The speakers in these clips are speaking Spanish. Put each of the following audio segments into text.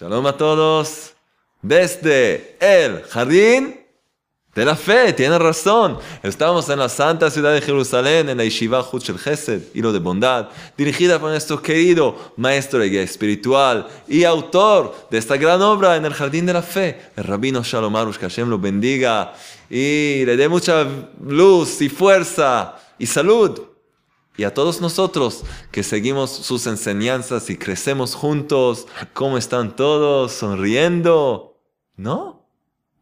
Shalom a todos. Desde el jardín de la fe, tiene razón. Estamos en la santa ciudad de Jerusalén, en la Yeshiva Huchel Chesed, hilo de bondad, dirigida por nuestro querido maestro de guía espiritual y autor de esta gran obra en el jardín de la fe, el rabino Shalom Arush, que Hashem lo bendiga y le dé mucha luz y fuerza y salud y a todos nosotros que seguimos sus enseñanzas y crecemos juntos. ¿Cómo están todos? ¿Sonriendo? ¿No?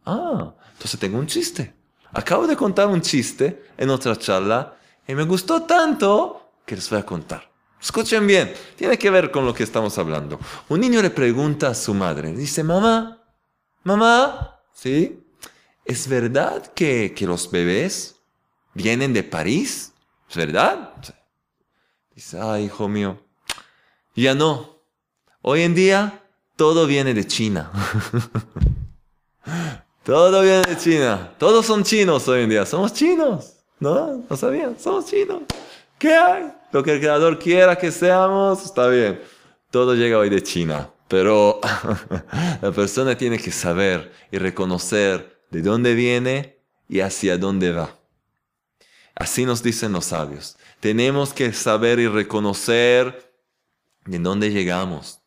Ah, entonces tengo un chiste. Acabo de contar un chiste en otra charla y me gustó tanto que les voy a contar. Escuchen bien, tiene que ver con lo que estamos hablando. Un niño le pregunta a su madre, dice, mamá, mamá, ¿sí? ¿Es verdad que, que los bebés vienen de París? ¿Es verdad? Dice, ay, hijo mío, ya no. Hoy en día todo viene de China. todo viene de China. Todos son chinos hoy en día. Somos chinos. ¿No? ¿No sabían? Somos chinos. ¿Qué hay? Lo que el creador quiera que seamos, está bien. Todo llega hoy de China. Pero la persona tiene que saber y reconocer de dónde viene y hacia dónde va. Así nos dicen los sabios. Tenemos que saber y reconocer de dónde llegamos.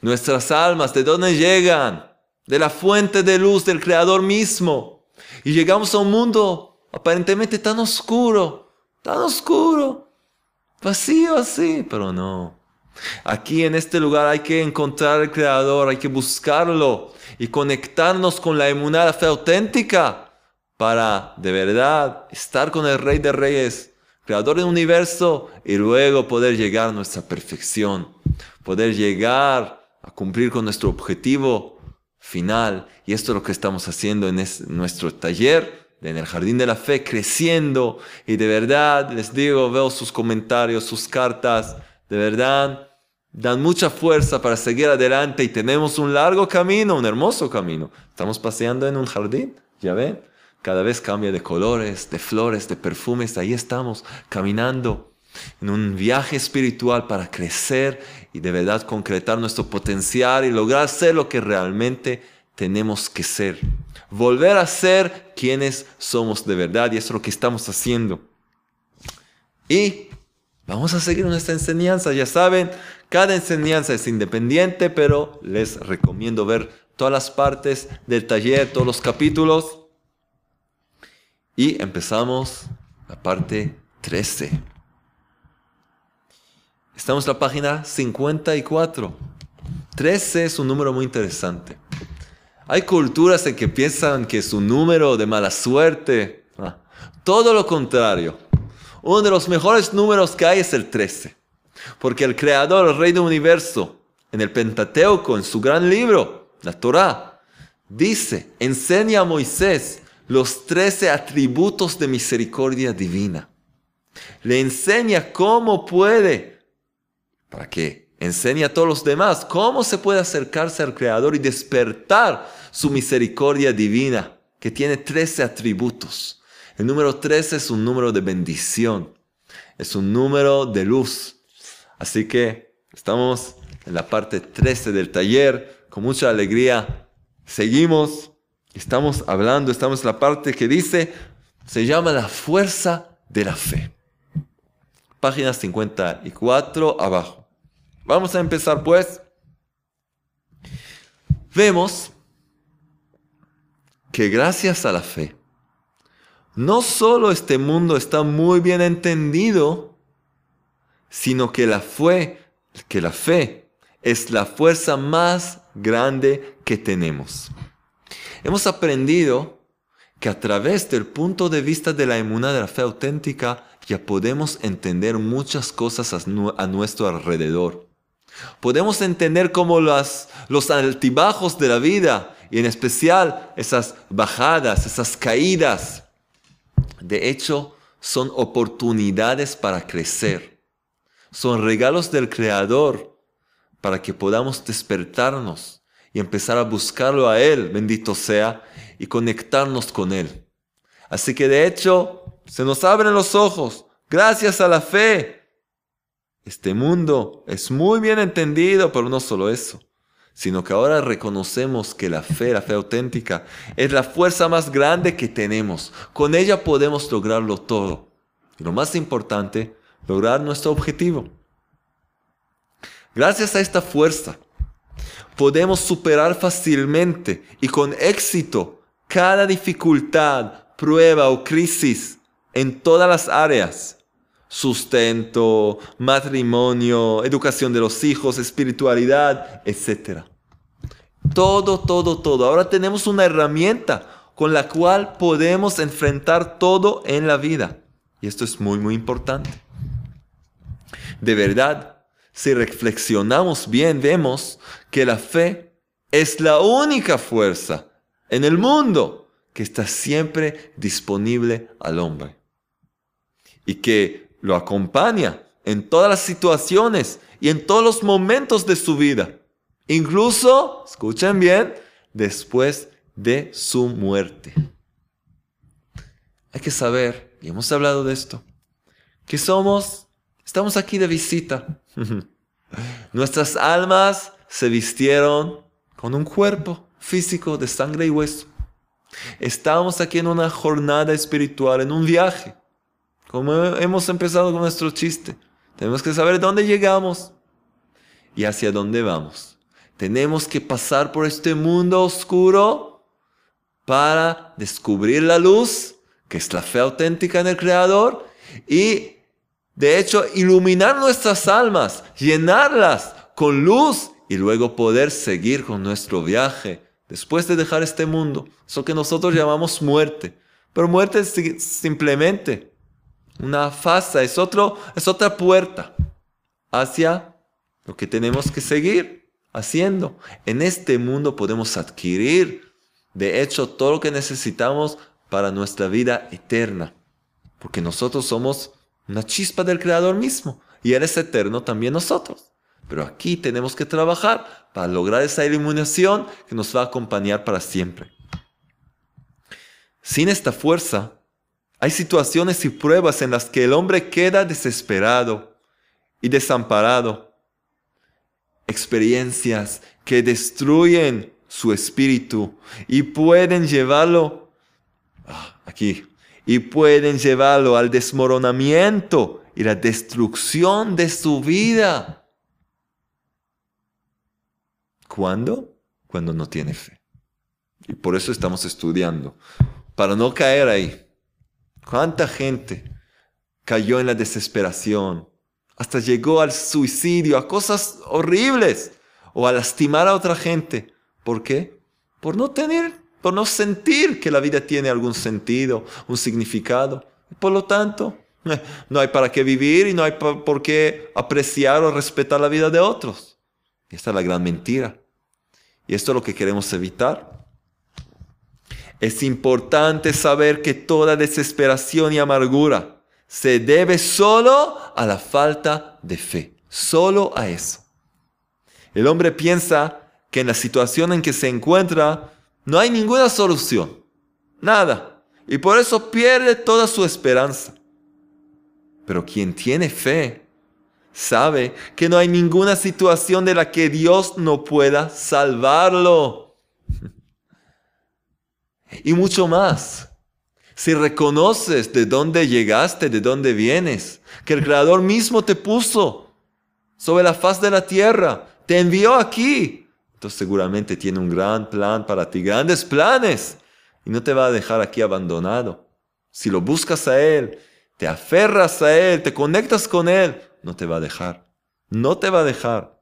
Nuestras almas, ¿de dónde llegan? De la fuente de luz del Creador mismo. Y llegamos a un mundo aparentemente tan oscuro, tan oscuro, vacío así, pero no. Aquí en este lugar hay que encontrar al Creador, hay que buscarlo y conectarnos con la emunada fe auténtica para de verdad estar con el Rey de Reyes, Creador del universo, y luego poder llegar a nuestra perfección, poder llegar a cumplir con nuestro objetivo final. Y esto es lo que estamos haciendo en nuestro taller, en el Jardín de la Fe, creciendo. Y de verdad, les digo, veo sus comentarios, sus cartas, de verdad, dan mucha fuerza para seguir adelante y tenemos un largo camino, un hermoso camino. Estamos paseando en un jardín, ya ven cada vez cambia de colores, de flores, de perfumes. Ahí estamos caminando en un viaje espiritual para crecer y de verdad concretar nuestro potencial y lograr ser lo que realmente tenemos que ser. Volver a ser quienes somos de verdad y eso es lo que estamos haciendo. Y vamos a seguir nuestra enseñanza. Ya saben, cada enseñanza es independiente, pero les recomiendo ver todas las partes del taller, todos los capítulos y empezamos la parte 13. Estamos en la página 54. 13 es un número muy interesante. Hay culturas en que piensan que es un número de mala suerte. Ah, todo lo contrario. Uno de los mejores números que hay es el 13. Porque el creador, el rey del universo, en el Pentateuco, en su gran libro, la Torah, dice, enseña a Moisés los trece atributos de misericordia divina. Le enseña cómo puede, para que enseñe a todos los demás, cómo se puede acercarse al Creador y despertar su misericordia divina, que tiene trece atributos. El número 13 es un número de bendición, es un número de luz. Así que estamos en la parte 13 del taller, con mucha alegría. Seguimos Estamos hablando, estamos en la parte que dice, se llama la fuerza de la fe. Página 54 abajo. Vamos a empezar pues. Vemos que gracias a la fe, no solo este mundo está muy bien entendido, sino que la fe, que la fe es la fuerza más grande que tenemos. Hemos aprendido que a través del punto de vista de la emuná de la fe auténtica ya podemos entender muchas cosas a, nuestro alrededor. Podemos entender cómo los altibajos de la vida y en especial esas bajadas, esas caídas, de hecho son oportunidades para crecer. Son regalos del Creador para que podamos despertarnos y empezar a buscarlo a Él, bendito sea, y conectarnos con Él. Así que de hecho, se nos abren los ojos gracias a la fe. Este mundo es muy bien entendido, pero no solo eso, sino que ahora reconocemos que la fe, la fe auténtica, es la fuerza más grande que tenemos. Con ella podemos lograrlo todo. Y lo más importante, lograr nuestro objetivo. Gracias a esta fuerza, podemos superar fácilmente y con éxito cada dificultad, prueba o crisis en todas las áreas. Sustento, matrimonio, educación de los hijos, espiritualidad, etc. Todo, todo, todo. Ahora tenemos una herramienta con la cual podemos enfrentar todo en la vida. Y esto es muy, muy importante. De verdad, si reflexionamos bien, vemos que la fe es la única fuerza en el mundo que está siempre disponible al hombre. Y que lo acompaña en todas las situaciones y en todos los momentos de su vida. Incluso, escuchen bien, después de su muerte. Hay que saber, y hemos hablado de esto, que somos, estamos aquí de visita. Nuestras almas se vistieron con un cuerpo físico de sangre y hueso. Estamos aquí en una jornada espiritual, en un viaje. Como hemos empezado con nuestro chiste. Tenemos que saber dónde llegamos y hacia dónde vamos. Tenemos que pasar por este mundo oscuro para descubrir la luz, que es la fe auténtica en el Creador, y de hecho iluminar nuestras almas, llenarlas con luz y luego poder seguir con nuestro viaje después de dejar este mundo. Eso que nosotros llamamos muerte. Pero muerte es simplemente una fase, es, otro, es otra puerta hacia lo que tenemos que seguir haciendo. En este mundo podemos adquirir, de hecho, todo lo que necesitamos para nuestra vida eterna. Porque nosotros somos una chispa del Creador mismo. Y Él es eterno también nosotros. Pero aquí tenemos que trabajar para lograr esa iluminación que nos va a acompañar para siempre. Sin esta fuerza, hay situaciones y pruebas en las que el hombre queda desesperado y desamparado experiencias que destruyen su espíritu y pueden llevarlo ah, aquí y pueden llevarlo al desmoronamiento y la destrucción de su vida. ¿Cuándo? Cuando no tiene fe. Y por eso estamos estudiando, para no caer ahí. ¿Cuánta gente cayó en la desesperación, hasta llegó al suicidio, a cosas horribles, o a lastimar a otra gente. ¿Por qué? Por no tener, por no sentir que la vida tiene algún sentido, un significado. Por lo tanto, no hay para qué vivir y no hay por qué apreciar o respetar la vida de otros. Y esta es la gran mentira. Y esto es lo que queremos evitar. Es importante saber que toda desesperación y amargura se debe solo a la falta de fe, solo a eso. El hombre piensa que en la situación en que se encuentra no hay ninguna solución, nada, y por eso pierde toda su esperanza. Pero quien tiene fe sabe que no hay ninguna situación de la que Dios no pueda salvarlo. Y mucho más si reconoces de dónde llegaste, de dónde vienes, que el Creador mismo te puso sobre la faz de la tierra, te envió aquí, entonces seguramente tiene un gran plan para ti, grandes planes, y no te va a dejar aquí abandonado. Si lo buscas a Él, te aferras a Él, te conectas con Él, no te va a dejar. No te va a dejar.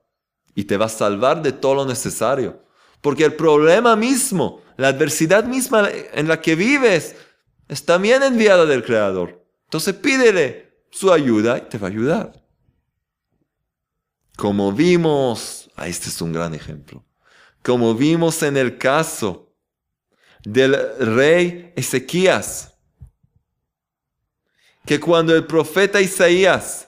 Y te va a salvar de todo lo necesario. Porque el problema mismo, la adversidad misma en la que vives, es también enviada del Creador. Entonces pídele su ayuda y te va a ayudar. Como vimos, este es un gran ejemplo, como vimos en el caso del rey Ezequías, que cuando el profeta Isaías,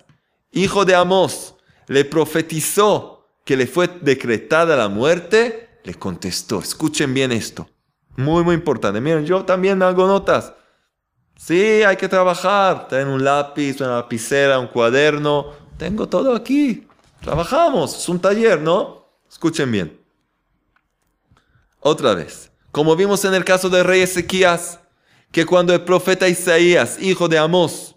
hijo de Amós, le profetizó que le fue decretada la muerte, le contestó, escuchen bien esto, muy, muy importante. Miren, yo también hago notas. Sí, hay que trabajar. Ten un lápiz, una lapicera, un cuaderno. Tengo todo aquí. Trabajamos. Es un taller, ¿no? Escuchen bien. Otra vez, como vimos en el caso del rey Ezequías, que cuando el profeta Isaías, hijo de Amós,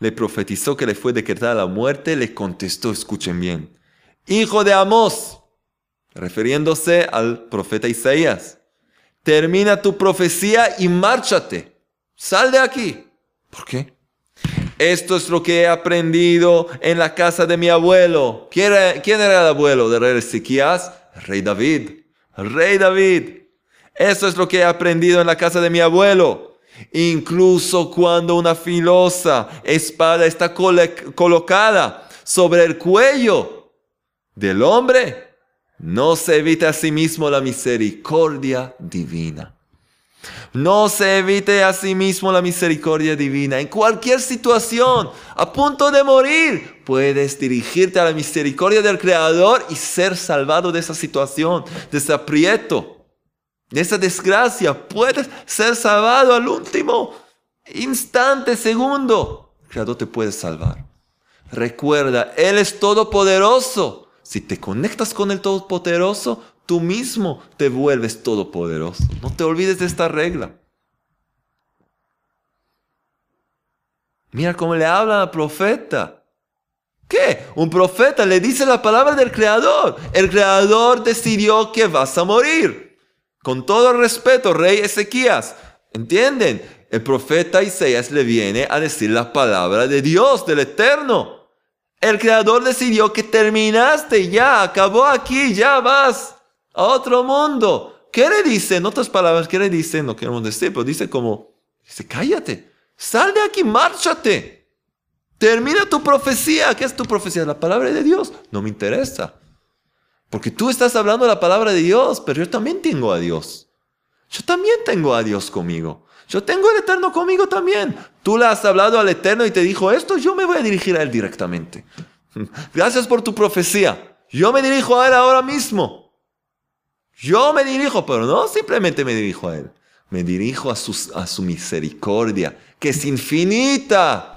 le profetizó que le fue decretada la muerte, le contestó, escuchen bien, hijo de Amós, refiriéndose al profeta Isaías, termina tu profecía y márchate, sal de aquí. ¿Por qué? Esto es lo que he aprendido en la casa de mi abuelo. ¿Quién era, el abuelo de rey Ezequías? Rey David. Rey David. Esto es lo que he aprendido en la casa de mi abuelo. Incluso cuando una filosa espada está colocada sobre el cuello del hombre, no se evita a sí mismo la misericordia divina. No se evite a sí mismo la misericordia divina. En cualquier situación, a punto de morir, puedes dirigirte a la misericordia del Creador y ser salvado de esa situación, de ese aprieto de esa desgracia. Puedes ser salvado al último instante, segundo. El Creador te puede salvar. Recuerda, Él es todopoderoso. Si te conectas con el todopoderoso, tú mismo te vuelves todopoderoso. No te olvides de esta regla. Mira cómo le habla al profeta. ¿Qué? Un profeta le dice la palabra del Creador. El Creador decidió que vas a morir. Con todo respeto, rey Ezequías, ¿entienden? El profeta Isaías le viene a decir la palabra de Dios, del Eterno. El Creador decidió que terminaste, ya, acabó aquí, ya vas a otro mundo. ¿Qué le dice? En otras palabras, ¿qué le dice? No queremos decir, pero dice como, dice, cállate, sal de aquí, márchate. Termina tu profecía. ¿Qué es tu profecía? La palabra de Dios. No me interesa. Porque tú estás hablando la palabra de Dios, pero yo también tengo a Dios. Yo también tengo a Dios conmigo. Yo tengo el Eterno conmigo también. Tú le has hablado al Eterno y te dijo esto, yo me voy a dirigir a Él directamente. Gracias por tu profecía. Yo me dirijo a Él ahora mismo. Yo me dirijo, pero no simplemente me dirijo a Él. Me dirijo a su, a su misericordia, que es infinita.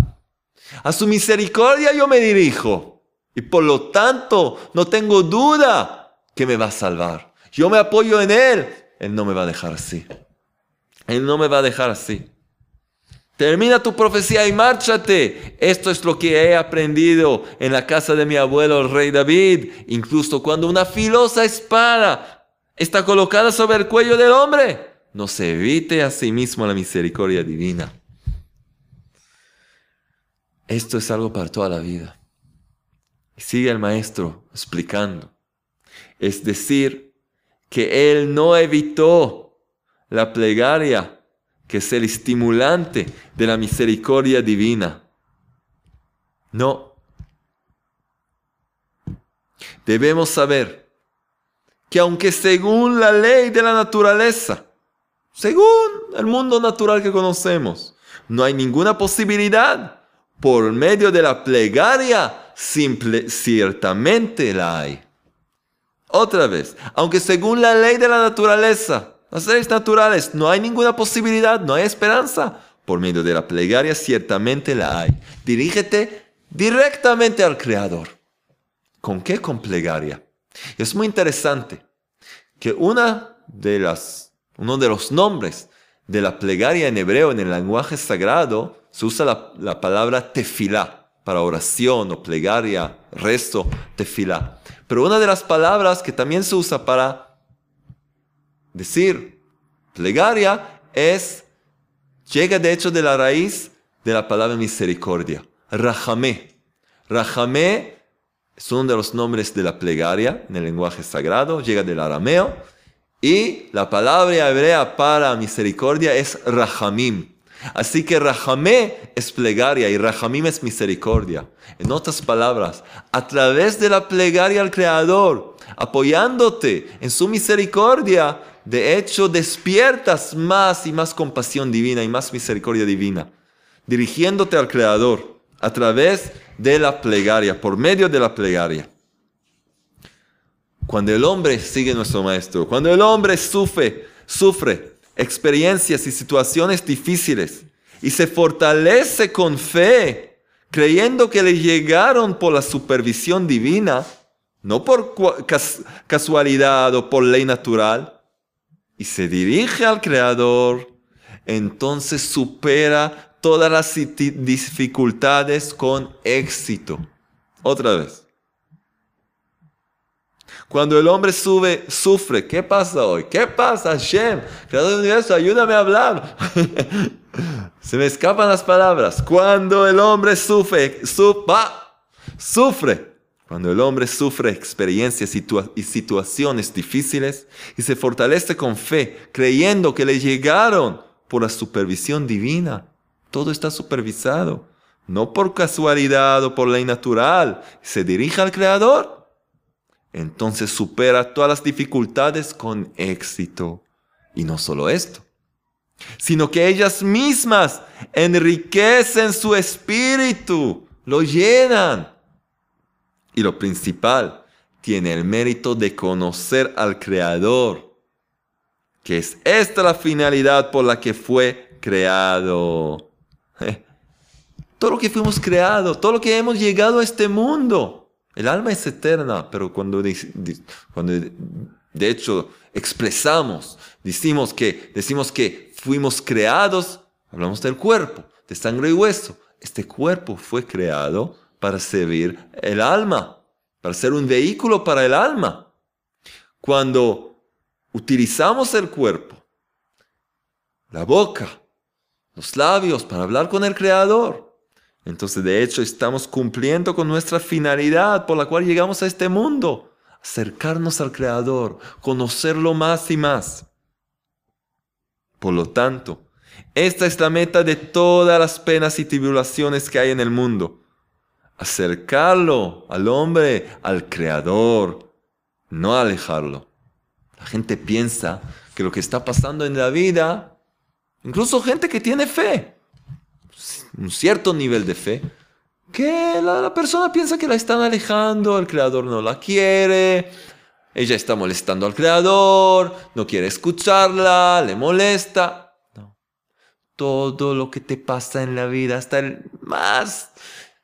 A su misericordia yo me dirijo. Y por lo tanto, no tengo duda que me va a salvar. Yo me apoyo en Él. Él no me va a dejar así. Él no me va a dejar así. Termina tu profecía y márchate. Esto es lo que he aprendido en la casa de mi abuelo, el rey David. Incluso cuando una filosa espada está colocada sobre el cuello del hombre, no se evite a sí mismo la misericordia divina. Esto es algo para toda la vida sigue el maestro explicando. Es decir, que él no evitó la plegaria, que es el estimulante de la misericordia divina. No. Debemos saber que aunque según la ley de la naturaleza, según el mundo natural que conocemos, no hay ninguna posibilidad por medio de la plegaria simple, ciertamente la hay. Otra vez, aunque según la ley de la naturaleza, las leyes naturales, no hay ninguna posibilidad, no hay esperanza, por medio de la plegaria ciertamente la hay. Dirígete directamente al Creador. ¿Con qué? Con plegaria. Es muy interesante que una de las, uno de los nombres de la plegaria en hebreo, en el lenguaje sagrado, se usa la, la palabra tefilá para oración o plegaria, rezo, tefilá. Pero una de las palabras que también se usa para decir plegaria es, llega de hecho de la raíz de la palabra misericordia, rahamé. Rahamé uno de los nombres de la plegaria en el lenguaje sagrado, llega del arameo, y la palabra hebrea para misericordia es rahamim. Así que Rahamé es plegaria y Rahamim es misericordia. En otras palabras, a través de la plegaria al Creador, apoyándote en su misericordia, de hecho despiertas más y más compasión divina y más misericordia divina, dirigiéndote al Creador a través de la plegaria, por medio de la plegaria. Cuando el hombre sigue nuestro maestro, cuando el hombre sufre, sufre experiencias y situaciones difíciles y se fortalece con fe, creyendo que le llegaron por la supervisión divina, no por casualidad o por ley natural, y se dirige al Creador, entonces supera todas las dificultades con éxito. Otra vez. Cuando el hombre sube, sufre, ¿qué pasa hoy? ¿Qué pasa, Hashem? Creador del universo, ayúdame a hablar. Se me escapan las palabras. Cuando el hombre sufre, sufre. Cuando el hombre sufre experiencias y situaciones difíciles y se fortalece con fe, creyendo que le llegaron por la supervisión divina. Todo está supervisado, no por casualidad o por ley natural. Se dirige al Creador entonces supera todas las dificultades con éxito. Y no solo esto, sino que ellas mismas enriquecen su espíritu, lo llenan. Y lo principal, tiene el mérito de conocer al Creador, que es esta la finalidad por la que fue creado. Todo lo que fuimos creados, todo lo que hemos llegado a este mundo el alma es eterna, pero cuando, cuando de hecho expresamos, decimos que, decimos que fuimos creados, hablamos del cuerpo, de sangre y hueso. Este cuerpo fue creado para servir el alma, para ser un vehículo para el alma. Cuando utilizamos el cuerpo, la boca, los labios para hablar con el Creador, entonces, de hecho, estamos cumpliendo con nuestra finalidad por la cual llegamos a este mundo. Acercarnos al Creador, conocerlo más y más. Por lo tanto, esta es la meta de todas las penas y tribulaciones que hay en el mundo. Acercarlo al hombre, al Creador, no alejarlo. La gente piensa que lo que está pasando en la vida, incluso gente que tiene fe, un cierto nivel de fe, que la, persona piensa que la están alejando, el creador no la quiere, ella está molestando al creador, no quiere escucharla, le molesta. Todo lo que te pasa en la vida, hasta el más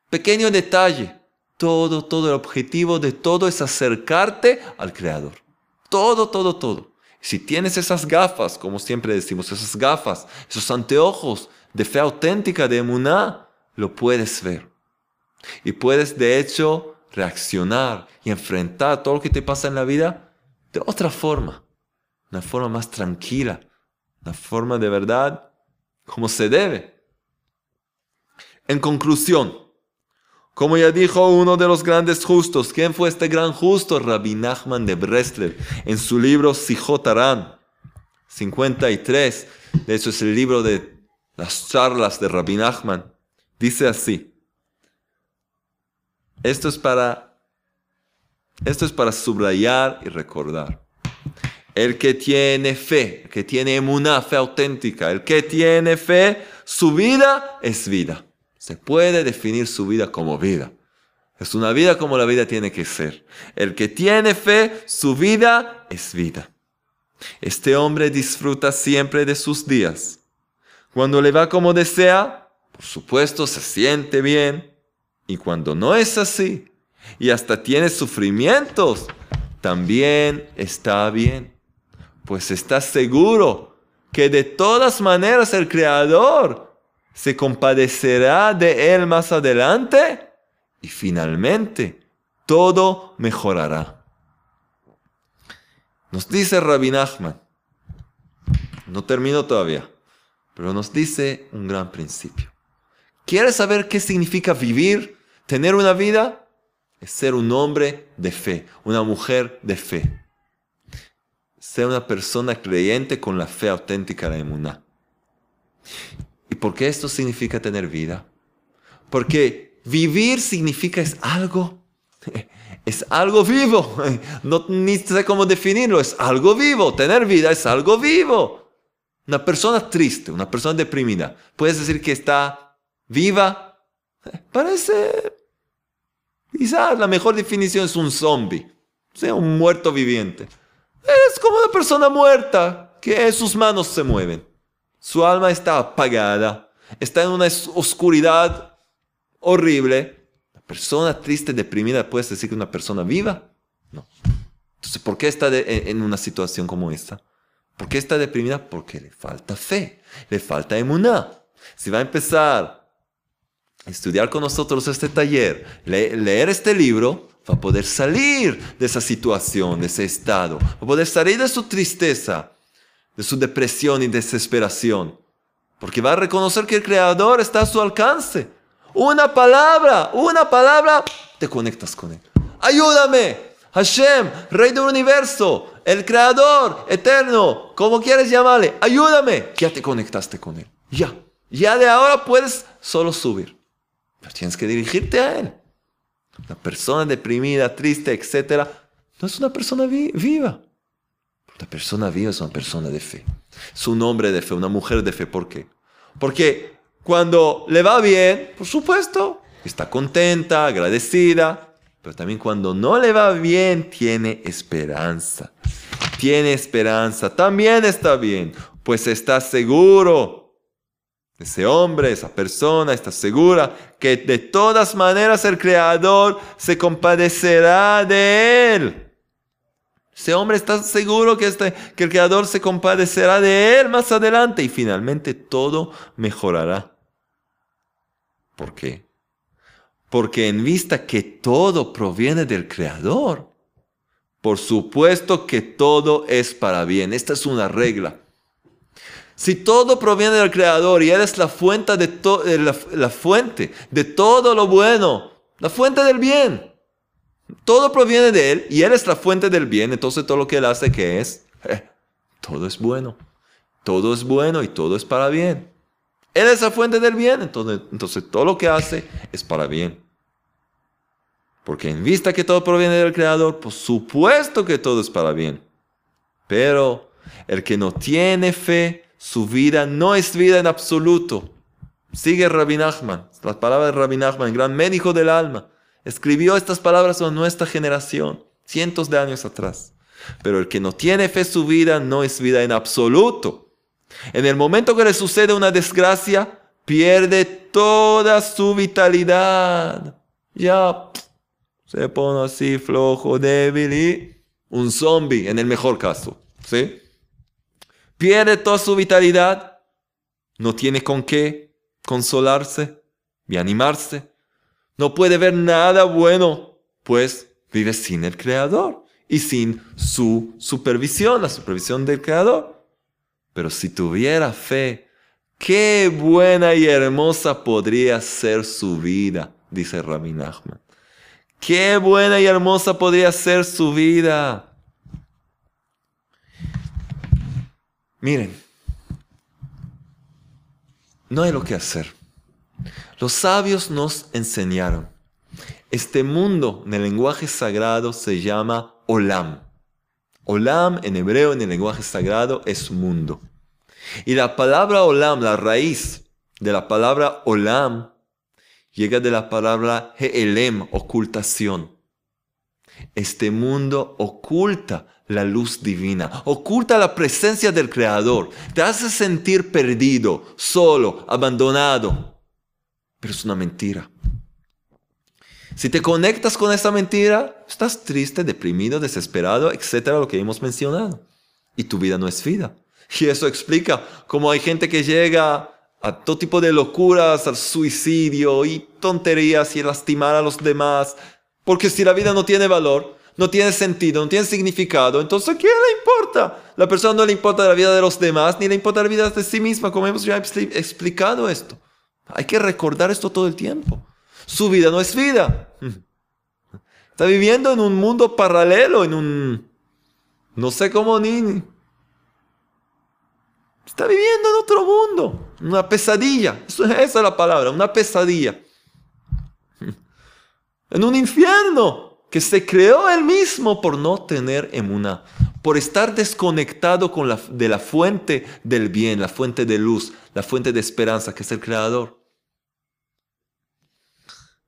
pequeño detalle, todo, todo el objetivo de todo es acercarte al creador. Todo, todo, todo. Si tienes esas gafas, como siempre decimos, esas gafas, esos anteojos de fe auténtica de emuná, lo puedes ver. Y puedes de hecho reaccionar y enfrentar todo lo que te pasa en la vida de otra forma, una forma más tranquila, una forma de verdad como se debe. En conclusión, como ya dijo uno de los grandes justos, ¿quién fue este gran justo? Rabbi Nachman de Breslev, en su libro Sijotarán 53. De hecho, es el libro de las charlas de Rabbi Nachman, dice así. Esto es para, esto es para subrayar y recordar. El que tiene fe, el que tiene una fe auténtica, el que tiene fe, su vida es vida. Se puede definir su vida como vida. Es una vida como la vida tiene que ser. El que tiene fe, su vida es vida. Este hombre disfruta siempre de sus días cuando le va como desea, por supuesto se siente bien. Y cuando no es así, y hasta tiene sufrimientos, también está bien. Pues está seguro que de todas maneras el Creador se compadecerá de él más adelante y finalmente todo mejorará. Nos dice Rabbi Nachman, no termino todavía pero nos dice un gran principio. ¿Quieres saber qué significa vivir, tener una vida? Es ser un hombre de fe, una mujer de fe. Ser una persona creyente con la fe auténtica de la emuná. ¿Y por qué esto significa tener vida? Porque vivir significa es algo, es algo vivo. No ni sé cómo definirlo, es algo vivo. Tener vida es algo vivo. Una persona triste, una persona deprimida, ¿puedes decir que está viva? Parece... Quizás la mejor definición es un zombie, sea un muerto viviente. Es como una persona muerta, que sus manos se mueven. Su alma está apagada, está en una oscuridad horrible. Una persona triste, deprimida, ¿puedes decir que una persona viva? No. Entonces, ¿por qué está en una situación como esta? ¿Por qué está deprimida? Porque le falta fe, le falta emuná. Si va a empezar a estudiar con nosotros este taller, leer este libro, va a poder salir de esa situación, de ese estado, va a poder salir de su tristeza, de su depresión y desesperación, porque va a reconocer que el Creador está a su alcance. Una palabra, una palabra, te conectas con Él. Ayúdame, Hashem, Rey del universo, el Creador, eterno, como quieres llamarle, ayúdame. Ya te conectaste con Él. Ya. Ya de ahora puedes solo subir. Pero tienes que dirigirte a Él. Una persona deprimida, triste, etc. No es una persona viva. Una persona viva es una persona de fe. Es un hombre de fe, una mujer de fe. ¿Por qué? Porque cuando le va bien, por supuesto, está contenta, agradecida. Pero también cuando no le va bien, tiene esperanza. Tiene esperanza. También está bien. Pues está seguro ese hombre, esa persona está segura que de todas maneras el Creador se compadecerá de él. Ese hombre está seguro que, este, que el Creador se compadecerá de él más adelante y finalmente todo mejorará. ¿Por qué? Porque en vista que todo proviene del Creador, por supuesto que todo es para bien. Esta es una regla. Si todo proviene del Creador y Él es la fuente de, eh, la, fuente de todo lo bueno, la fuente del bien, todo proviene de Él y Él es la fuente del bien, entonces todo lo que Él hace, que es? Eh, todo es bueno. Todo es bueno y todo es para bien. Él es la fuente del bien, entonces, entonces todo lo que hace es para bien. Porque en vista que todo proviene del Creador, por supuesto que todo es para bien. Pero el que no tiene fe su vida no es vida en absoluto. Sigue Rabbi Nachman, las palabras de Rabbi Nachman, gran médico del alma. Escribió estas palabras a nuestra generación, cientos de años atrás. Pero el que no tiene fe su vida no es vida en absoluto. En el momento que le sucede una desgracia, pierde toda su vitalidad. Ya se pone así flojo, débil y un zombie en el mejor caso. ¿Sí? pierde toda su vitalidad, no tiene con qué consolarse y animarse, no puede ver nada bueno, pues vive sin el Creador y sin su supervisión, la supervisión del Creador. Pero si tuviera fe, qué buena y hermosa podría ser su vida, dice Rabbi Nachman. Qué buena y hermosa podría ser su vida. Miren, no hay lo que hacer. Los sabios nos enseñaron. Este mundo en el lenguaje sagrado se llama Olam. Olam en hebreo en el lenguaje sagrado es mundo. Y la palabra Olam, la raíz de la palabra Olam, llega de la palabra Heelem, ocultación. Este mundo oculta la luz divina, oculta la presencia del Creador, te hace sentir perdido, solo, abandonado. Pero es una mentira. Si te conectas con esa mentira, estás triste, deprimido, desesperado, etcétera, lo que hemos mencionado. Y tu vida no es vida. Y eso explica cómo hay gente que llega a todo tipo de locuras, al suicidio y tonterías y lastimar a los demás. Porque si la vida no tiene valor, no tiene sentido, no tiene significado, entonces ¿a quién le importa? La persona no le importa la vida de los demás, ni le importa la vida de sí misma, como hemos ya explicado esto. Hay que recordar esto todo el tiempo. Su vida no es vida. Está viviendo en un mundo paralelo, en un... No sé cómo ni... Está viviendo en otro mundo, una pesadilla. Esa es la palabra, una pesadilla. En un infierno que se creó él mismo por no tener emuna, por estar desconectado con la, de la fuente del bien, la fuente de luz, la fuente de esperanza, que es el creador.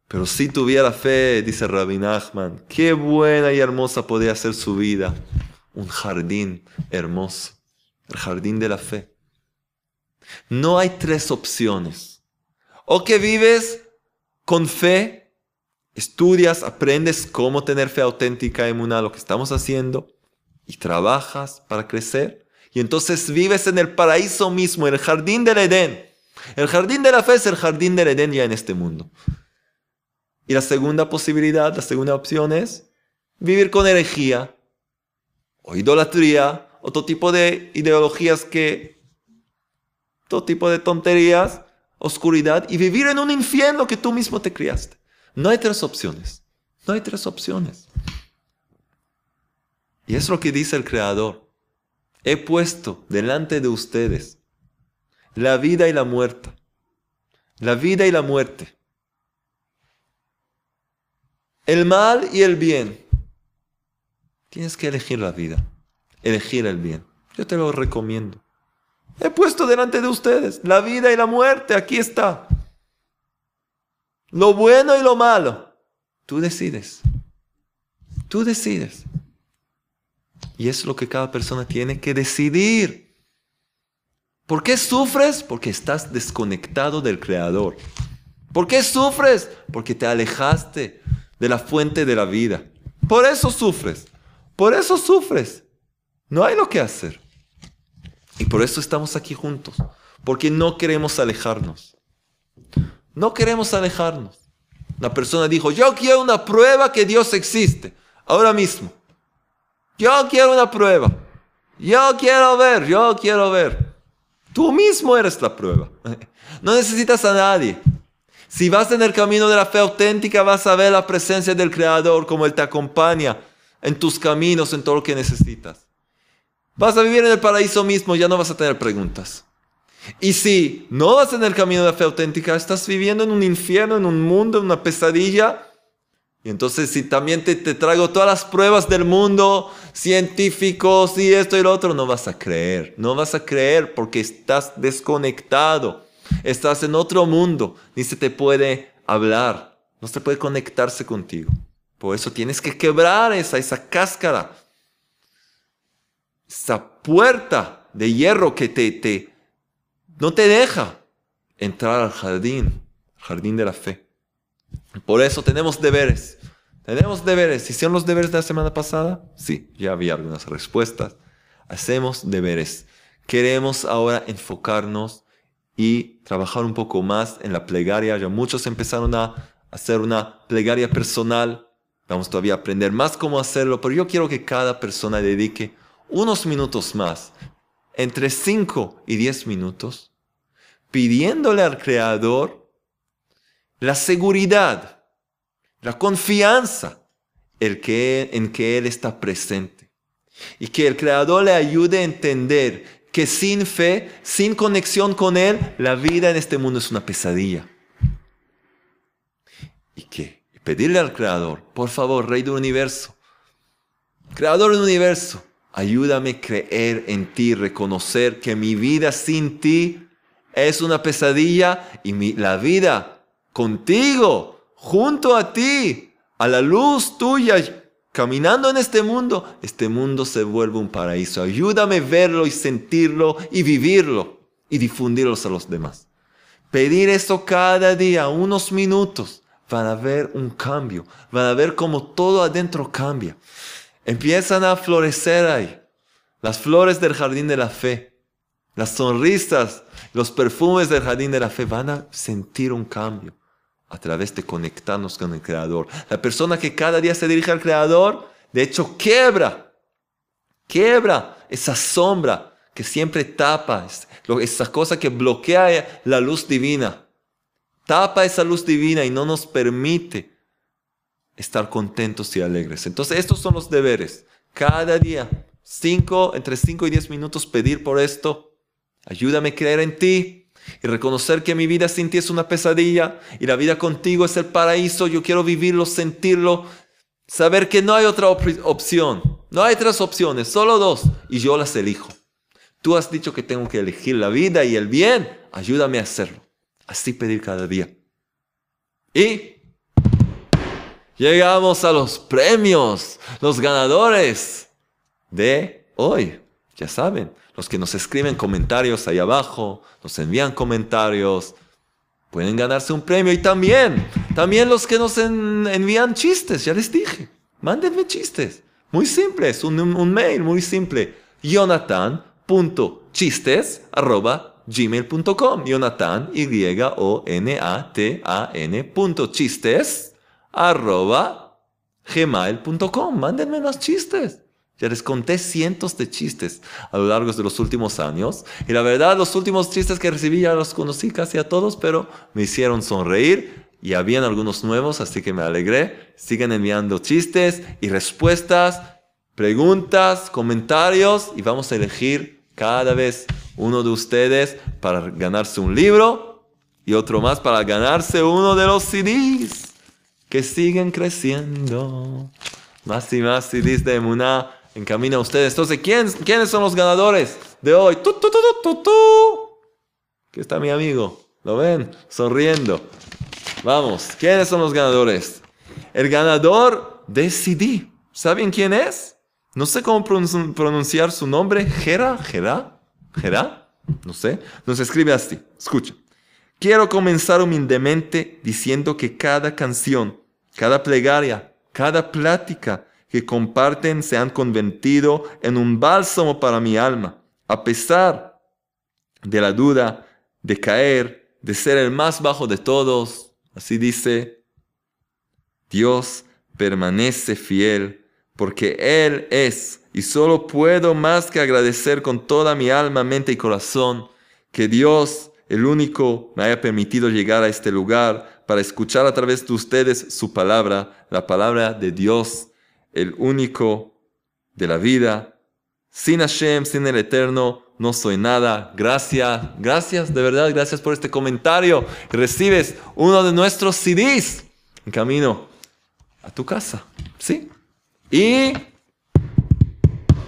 Pero si tuviera fe, dice Rabbi Nachman, qué buena y hermosa podría ser su vida. Un jardín hermoso, el jardín de la fe. No hay tres opciones. O que vives con fe estudias, aprendes cómo tener fe auténtica en una, lo que estamos haciendo, y trabajas para crecer, Y entonces vives en el paraíso mismo, en el jardín del Edén. El jardín de la fe es el jardín del Edén ya en este mundo. Y la segunda posibilidad, la segunda opción es vivir con herejía o idolatría, otro tipo de ideologías que, todo tipo de tonterías, oscuridad y vivir en un infierno que tú mismo te criaste. No hay tres opciones. No hay tres opciones. Y es lo que dice el Creador. He puesto delante de ustedes la vida y la muerte. La vida y la muerte. El mal y el bien. Tienes que elegir la vida, elegir el bien. Yo te lo recomiendo. He puesto delante de ustedes la vida y la muerte. Aquí está. Lo bueno y lo malo. Tú decides. Tú decides. Y es lo que cada persona tiene que decidir. ¿Por qué sufres? Porque estás desconectado del Creador. ¿Por qué sufres? Porque te alejaste de la fuente de la vida. Por eso sufres. Por eso sufres. No hay lo que hacer. Y por eso estamos aquí juntos. Porque no queremos alejarnos. No queremos alejarnos. La persona dijo, yo quiero una prueba que Dios existe. Ahora mismo. Yo quiero una prueba. Yo quiero ver, yo quiero ver. Tú mismo eres la prueba. No necesitas a nadie. Si vas en el camino de la fe auténtica, vas a ver la presencia del Creador como Él te acompaña en tus caminos, en todo lo que necesitas. Vas a vivir en el paraíso mismo, ya no vas a tener preguntas. Y si no vas en el camino de la fe auténtica, estás viviendo en un infierno, en un mundo, en una pesadilla, y entonces si también te, traigo todas las pruebas del mundo, científicos y esto y lo otro, no vas a creer. No vas a creer porque estás desconectado. Estás en otro mundo. Ni se te puede hablar. No se puede conectarse contigo. Por eso tienes que quebrar esa, esa cáscara. Esa puerta de hierro que te, te, no te deja entrar al jardín, jardín de la fe. Por eso tenemos deberes. Tenemos deberes. ¿Hicieron los deberes de la semana pasada? Sí, ya había algunas respuestas. Hacemos deberes. Queremos ahora enfocarnos y trabajar un poco más en la plegaria. Ya muchos empezaron a hacer una plegaria personal. Vamos todavía a aprender más cómo hacerlo, pero yo quiero que cada persona dedique unos minutos más, entre 5 y 10 minutos, pidiéndole al Creador la seguridad, la confianza el que, en que Él está presente. Y que el Creador le ayude a entender que sin fe, sin conexión con Él, la vida en este mundo es una pesadilla. Y que pedirle al Creador, por favor, Rey del Universo, Creador del Universo, ayúdame a creer en ti, reconocer que mi vida sin ti es una pesadilla y mi, la vida contigo, junto a ti, a la luz tuya, caminando en este mundo, este mundo se vuelve un paraíso. Ayúdame a verlo y sentirlo y vivirlo y difundirlo a los demás. Pedir eso cada día, unos minutos, van a ver un cambio, van a ver cómo todo adentro cambia. Empiezan a florecer ahí las flores del jardín de la fe, las sonrisas, los perfumes del jardín de la fe, van a sentir un cambio a través de conectarnos con el Creador. La persona que cada día se dirige al Creador, de hecho, quiebra, quiebra esa sombra que siempre tapa, esa cosa que bloquea la luz divina. Tapa esa luz divina y no nos permite estar contentos y alegres. Entonces, estos son los deberes. Cada día, cinco, entre 5 y 10 minutos, pedir por esto. Ayúdame a creer en ti y reconocer que mi vida sin ti es una pesadilla y la vida contigo es el paraíso. Yo quiero vivirlo, sentirlo, saber que no hay otra opción. No hay tres opciones, solo dos y yo las elijo. Tú has dicho que tengo que elegir la vida y el bien. Ayúdame a hacerlo. Así pedir cada día. Y llegamos a los premios, los ganadores de hoy. Ya saben, los que nos escriben comentarios ahí abajo, nos envían comentarios, pueden ganarse un premio. Y también, también los que nos envían chistes, ya les dije, mándenme chistes. Muy simples, un, mail muy simple. Jonathan jonathan.chistes.gmail.com Jonathan, Y-O-N-A-T-A-N chistes arroba gmail.com. Mándenme más chistes. Ya les conté cientos de chistes a lo largo de los últimos años. Y la verdad, los últimos chistes que recibí ya los conocí casi a todos, pero me hicieron sonreír y habían algunos nuevos, así que me alegré. Sigan enviando chistes y respuestas, preguntas, comentarios y vamos a elegir cada vez uno de ustedes para ganarse un libro y otro más para ganarse uno de los CDs que siguen creciendo. Más y más CDs de Emuná en camino a ustedes. Entonces, ¿quién, ¿quiénes son los ganadores de hoy? ¡Tú, tú, tú, tú, Aquí está mi amigo. ¿Lo ven? Sonriendo. Vamos, ¿quiénes son los ganadores? El ganador de CD. ¿Saben quién es? No sé cómo pronunciar su nombre. Gera, Gera, Gera. No sé. Nos escribe así. Escucha. Quiero comenzar humildemente diciendo que cada canción, cada plegaria, cada plática, que comparten se han convertido en un bálsamo para mi alma, a pesar de la duda de caer, de ser el más bajo de todos. Así dice, Dios permanece fiel porque Él es, y solo puedo más que agradecer con toda mi alma, mente y corazón que Dios, el único, me haya permitido llegar a este lugar para escuchar a través de ustedes su palabra, la palabra de Dios el único de la vida. Sin Hashem, sin el Eterno, no soy nada. Gracias, gracias, de verdad, gracias por este comentario. Recibes uno de nuestros CDs en camino a tu casa. ¿Sí? Y...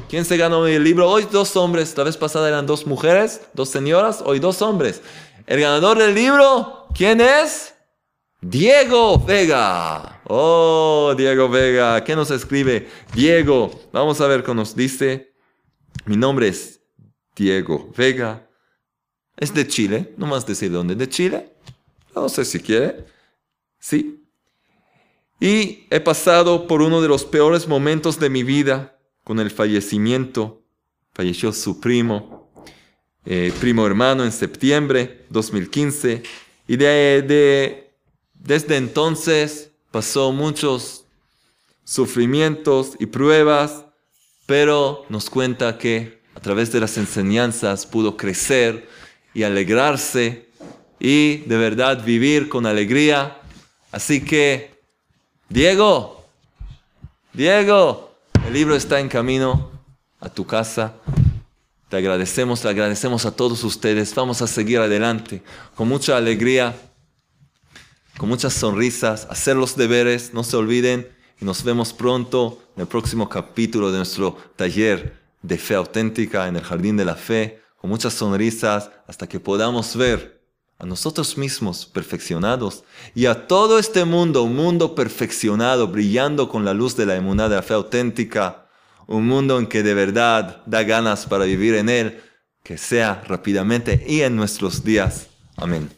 ¿Quién se ganó el libro? Hoy dos hombres. La vez pasada eran dos mujeres, dos señoras. Hoy dos hombres. El ganador del libro, ¿quién es? Diego Vega. Oh, Diego Vega. ¿Qué nos escribe? Diego. Vamos a ver qué nos dice. Mi nombre es Diego Vega. Es de Chile. No más decir dónde. ¿De Chile? No sé si quiere. Sí. Y he pasado por uno de los peores momentos de mi vida con el fallecimiento. Falleció su primo, eh, primo hermano en septiembre 2015. Y de, de desde entonces pasó muchos sufrimientos y pruebas, pero nos cuenta que a través de las enseñanzas pudo crecer y alegrarse y de verdad vivir con alegría. Así que, Diego, Diego, el libro está en camino a tu casa. Te agradecemos, te agradecemos a todos ustedes. Vamos a seguir adelante con mucha alegría con muchas sonrisas, hacer los deberes, no se olviden y nos vemos pronto en el próximo capítulo de nuestro taller de fe auténtica en el jardín de la fe, con muchas sonrisas hasta que podamos ver a nosotros mismos perfeccionados y a todo este mundo, un mundo perfeccionado, brillando con la luz de la emunidad de la fe auténtica, un mundo en que de verdad da ganas para vivir en él, que sea rápidamente y en nuestros días. Amén.